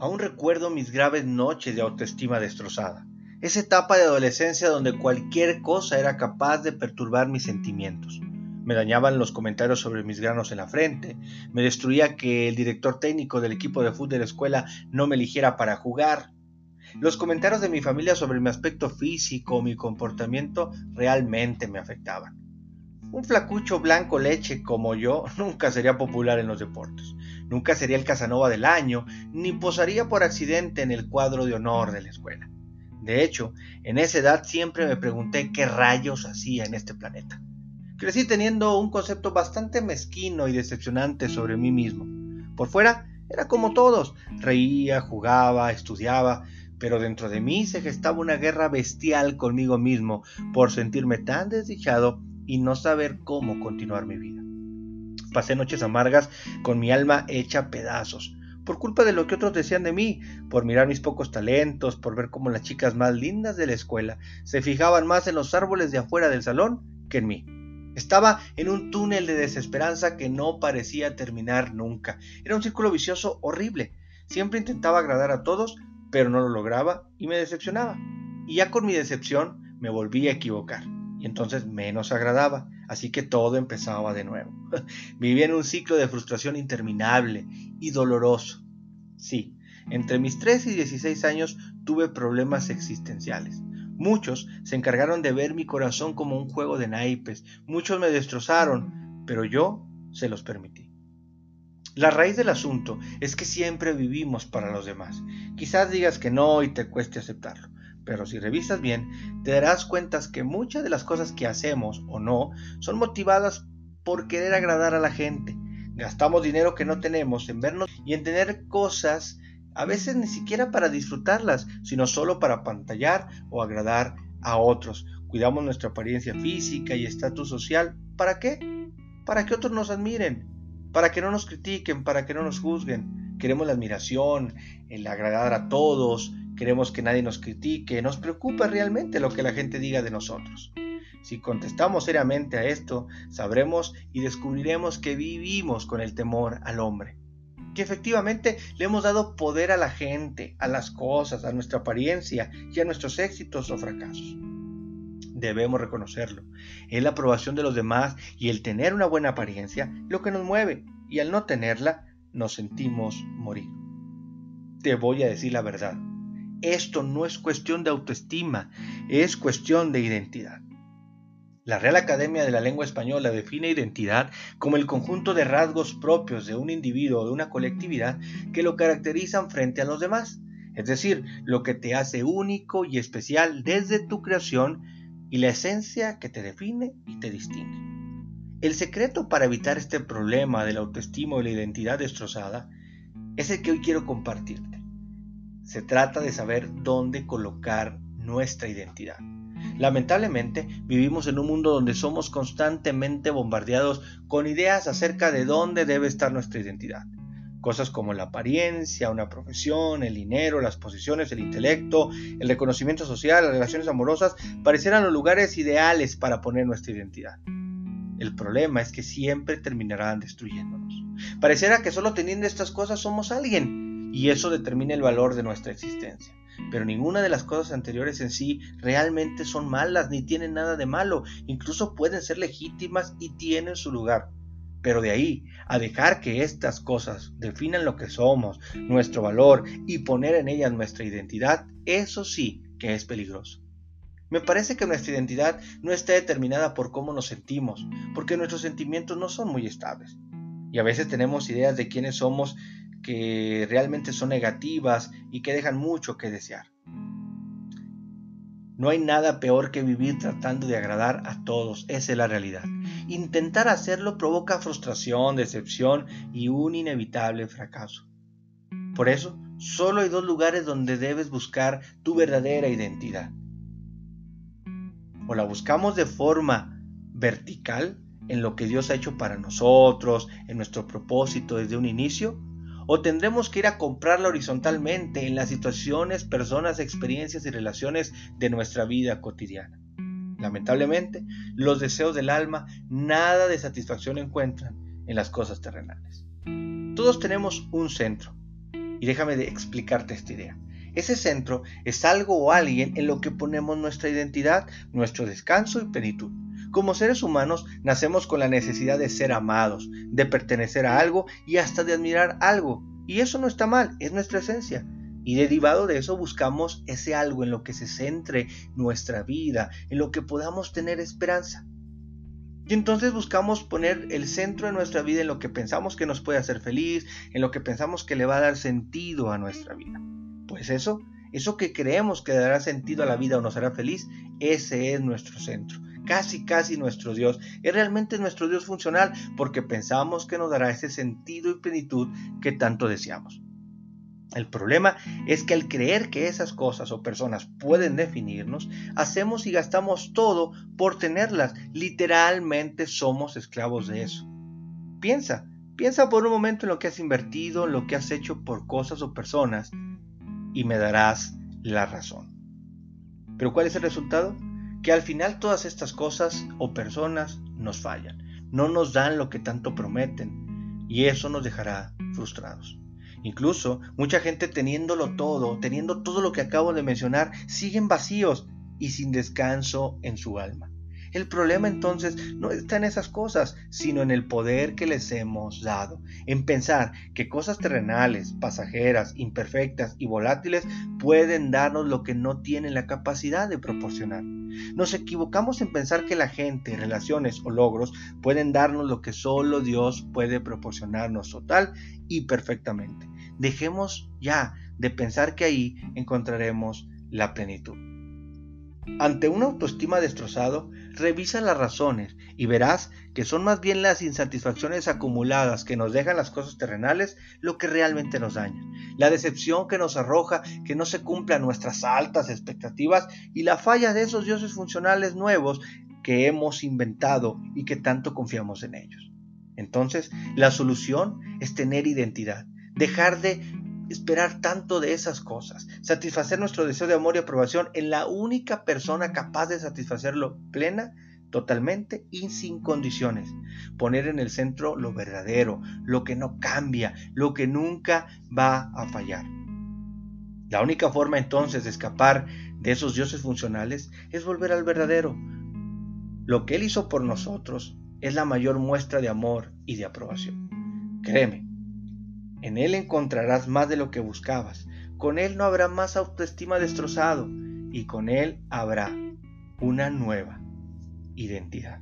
Aún recuerdo mis graves noches de autoestima destrozada, esa etapa de adolescencia donde cualquier cosa era capaz de perturbar mis sentimientos. Me dañaban los comentarios sobre mis granos en la frente, me destruía que el director técnico del equipo de fútbol de la escuela no me eligiera para jugar. Los comentarios de mi familia sobre mi aspecto físico o mi comportamiento realmente me afectaban. Un flacucho blanco leche como yo nunca sería popular en los deportes, nunca sería el Casanova del año, ni posaría por accidente en el cuadro de honor de la escuela. De hecho, en esa edad siempre me pregunté qué rayos hacía en este planeta. Crecí teniendo un concepto bastante mezquino y decepcionante sobre mí mismo. Por fuera era como todos, reía, jugaba, estudiaba, pero dentro de mí se gestaba una guerra bestial conmigo mismo por sentirme tan desdichado y no saber cómo continuar mi vida. Pasé noches amargas con mi alma hecha pedazos, por culpa de lo que otros decían de mí, por mirar mis pocos talentos, por ver cómo las chicas más lindas de la escuela se fijaban más en los árboles de afuera del salón que en mí. Estaba en un túnel de desesperanza que no parecía terminar nunca. Era un círculo vicioso horrible. Siempre intentaba agradar a todos, pero no lo lograba y me decepcionaba. Y ya con mi decepción me volví a equivocar. Y entonces menos agradaba, así que todo empezaba de nuevo. Vivía en un ciclo de frustración interminable y doloroso. Sí, entre mis 3 y 16 años tuve problemas existenciales. Muchos se encargaron de ver mi corazón como un juego de naipes, muchos me destrozaron, pero yo se los permití. La raíz del asunto es que siempre vivimos para los demás. Quizás digas que no y te cueste aceptarlo, pero si revisas bien, te darás cuenta que muchas de las cosas que hacemos o no son motivadas por querer agradar a la gente. Gastamos dinero que no tenemos en vernos y en tener cosas a veces ni siquiera para disfrutarlas, sino solo para pantallar o agradar a otros. Cuidamos nuestra apariencia física y estatus social. ¿Para qué? Para que otros nos admiren, para que no nos critiquen, para que no nos juzguen. Queremos la admiración, el agradar a todos, queremos que nadie nos critique, nos preocupa realmente lo que la gente diga de nosotros. Si contestamos seriamente a esto, sabremos y descubriremos que vivimos con el temor al hombre que efectivamente le hemos dado poder a la gente, a las cosas, a nuestra apariencia y a nuestros éxitos o fracasos. Debemos reconocerlo. Es la aprobación de los demás y el tener una buena apariencia lo que nos mueve y al no tenerla nos sentimos morir. Te voy a decir la verdad. Esto no es cuestión de autoestima, es cuestión de identidad. La Real Academia de la Lengua Española define identidad como el conjunto de rasgos propios de un individuo o de una colectividad que lo caracterizan frente a los demás, es decir, lo que te hace único y especial desde tu creación y la esencia que te define y te distingue. El secreto para evitar este problema del autoestima y la identidad destrozada es el que hoy quiero compartirte. Se trata de saber dónde colocar nuestra identidad. Lamentablemente, vivimos en un mundo donde somos constantemente bombardeados con ideas acerca de dónde debe estar nuestra identidad. Cosas como la apariencia, una profesión, el dinero, las posiciones, el intelecto, el reconocimiento social, las relaciones amorosas, parecieran los lugares ideales para poner nuestra identidad. El problema es que siempre terminarán destruyéndonos. Pareciera que solo teniendo estas cosas somos alguien, y eso determina el valor de nuestra existencia pero ninguna de las cosas anteriores en sí realmente son malas ni tienen nada de malo, incluso pueden ser legítimas y tienen su lugar. Pero de ahí a dejar que estas cosas definan lo que somos, nuestro valor y poner en ellas nuestra identidad, eso sí que es peligroso. Me parece que nuestra identidad no está determinada por cómo nos sentimos, porque nuestros sentimientos no son muy estables. Y a veces tenemos ideas de quiénes somos que realmente son negativas y que dejan mucho que desear. No hay nada peor que vivir tratando de agradar a todos, esa es la realidad. Intentar hacerlo provoca frustración, decepción y un inevitable fracaso. Por eso, solo hay dos lugares donde debes buscar tu verdadera identidad. O la buscamos de forma vertical, en lo que Dios ha hecho para nosotros, en nuestro propósito desde un inicio, o tendremos que ir a comprarla horizontalmente en las situaciones, personas, experiencias y relaciones de nuestra vida cotidiana. Lamentablemente, los deseos del alma nada de satisfacción encuentran en las cosas terrenales. Todos tenemos un centro, Y déjame explicarte esta idea. Ese centro es algo o alguien en lo que ponemos nuestra identidad, nuestro descanso y plenitud. Como seres humanos nacemos con la necesidad de ser amados, de pertenecer a algo y hasta de admirar algo. Y eso no está mal, es nuestra esencia. Y derivado de eso buscamos ese algo en lo que se centre nuestra vida, en lo que podamos tener esperanza. Y entonces buscamos poner el centro de nuestra vida en lo que pensamos que nos puede hacer feliz, en lo que pensamos que le va a dar sentido a nuestra vida. Pues eso, eso que creemos que dará sentido a la vida o nos hará feliz, ese es nuestro centro. Casi, casi nuestro Dios. Es realmente nuestro Dios funcional porque pensamos que nos dará ese sentido y plenitud que tanto deseamos. El problema es que al creer que esas cosas o personas pueden definirnos, hacemos y gastamos todo por tenerlas. Literalmente somos esclavos de eso. Piensa, piensa por un momento en lo que has invertido, en lo que has hecho por cosas o personas y me darás la razón. Pero ¿cuál es el resultado? Que al final todas estas cosas o personas nos fallan, no nos dan lo que tanto prometen y eso nos dejará frustrados. Incluso mucha gente teniéndolo todo, teniendo todo lo que acabo de mencionar, siguen vacíos y sin descanso en su alma. El problema entonces no está en esas cosas, sino en el poder que les hemos dado, en pensar que cosas terrenales, pasajeras, imperfectas y volátiles pueden darnos lo que no tienen la capacidad de proporcionar. Nos equivocamos en pensar que la gente, relaciones o logros pueden darnos lo que solo Dios puede proporcionarnos total y perfectamente. Dejemos ya de pensar que ahí encontraremos la plenitud. Ante una autoestima destrozado, revisa las razones y verás que son más bien las insatisfacciones acumuladas que nos dejan las cosas terrenales lo que realmente nos dañan. La decepción que nos arroja que no se cumplan nuestras altas expectativas y la falla de esos dioses funcionales nuevos que hemos inventado y que tanto confiamos en ellos. Entonces, la solución es tener identidad, dejar de esperar tanto de esas cosas, satisfacer nuestro deseo de amor y aprobación en la única persona capaz de satisfacerlo plena, totalmente y sin condiciones. Poner en el centro lo verdadero, lo que no cambia, lo que nunca va a fallar. La única forma entonces de escapar de esos dioses funcionales es volver al verdadero. Lo que Él hizo por nosotros es la mayor muestra de amor y de aprobación. Créeme, en Él encontrarás más de lo que buscabas, con Él no habrá más autoestima destrozado y con Él habrá una nueva identidad.